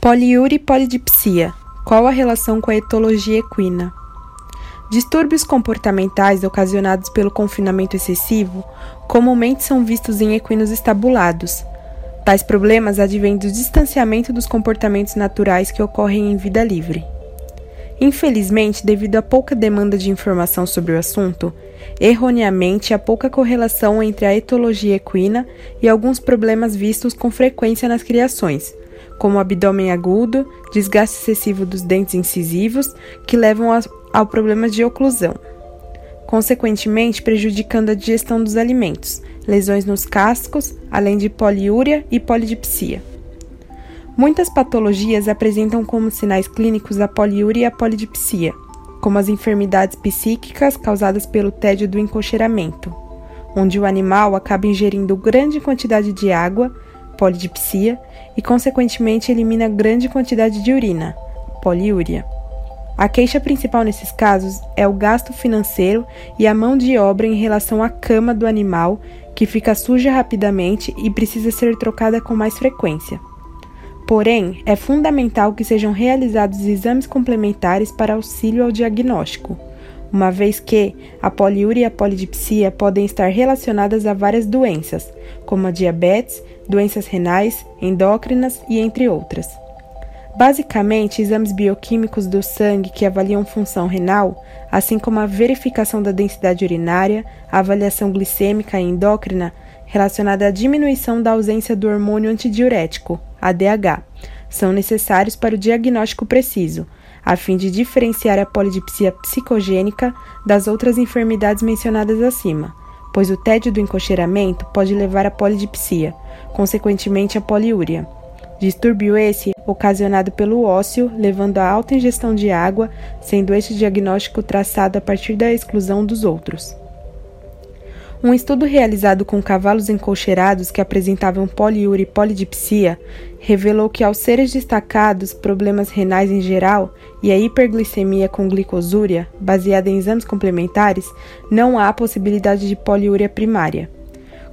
Poliúria e polidipsia. Qual a relação com a etologia equina? Distúrbios comportamentais ocasionados pelo confinamento excessivo comumente são vistos em equinos estabulados. Tais problemas advêm do distanciamento dos comportamentos naturais que ocorrem em vida livre. Infelizmente, devido à pouca demanda de informação sobre o assunto, erroneamente há pouca correlação entre a etologia equina e alguns problemas vistos com frequência nas criações, como abdômen agudo, desgaste excessivo dos dentes incisivos, que levam ao problema de oclusão, consequentemente prejudicando a digestão dos alimentos, lesões nos cascos, além de poliúria e polidipsia. Muitas patologias apresentam como sinais clínicos a poliúria e a polidipsia, como as enfermidades psíquicas causadas pelo tédio do encocheiramento, onde o animal acaba ingerindo grande quantidade de água, polidipsia, e consequentemente elimina grande quantidade de urina, poliúria. A queixa principal nesses casos é o gasto financeiro e a mão de obra em relação à cama do animal, que fica suja rapidamente e precisa ser trocada com mais frequência. Porém, é fundamental que sejam realizados exames complementares para auxílio ao diagnóstico, uma vez que a poliúria e a polidipsia podem estar relacionadas a várias doenças, como a diabetes, doenças renais, endócrinas e entre outras. Basicamente, exames bioquímicos do sangue que avaliam função renal, assim como a verificação da densidade urinária, a avaliação glicêmica e endócrina relacionada à diminuição da ausência do hormônio antidiurético, ADH, são necessários para o diagnóstico preciso, a fim de diferenciar a polidipsia psicogênica das outras enfermidades mencionadas acima, pois o tédio do encocheiramento pode levar à polidipsia, consequentemente à poliúria. Distúrbio esse ocasionado pelo ósseo, levando à alta ingestão de água, sendo este diagnóstico traçado a partir da exclusão dos outros. Um estudo realizado com cavalos encolcheirados que apresentavam poliúria e polidipsia revelou que, ao serem destacados problemas renais em geral e a hiperglicemia com glicosúria, baseada em exames complementares, não há possibilidade de poliúria primária.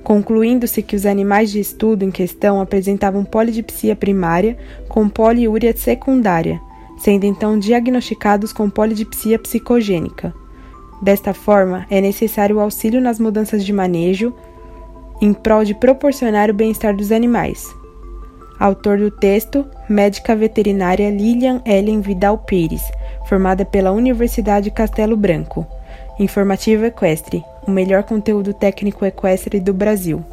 Concluindo-se que os animais de estudo em questão apresentavam polidipsia primária com poliúria secundária, sendo então diagnosticados com polidipsia psicogênica. Desta forma, é necessário o auxílio nas mudanças de manejo em prol de proporcionar o bem-estar dos animais. Autor do texto, médica veterinária Lilian Ellen Vidal Pires, formada pela Universidade Castelo Branco. Informativo Equestre, o melhor conteúdo técnico equestre do Brasil.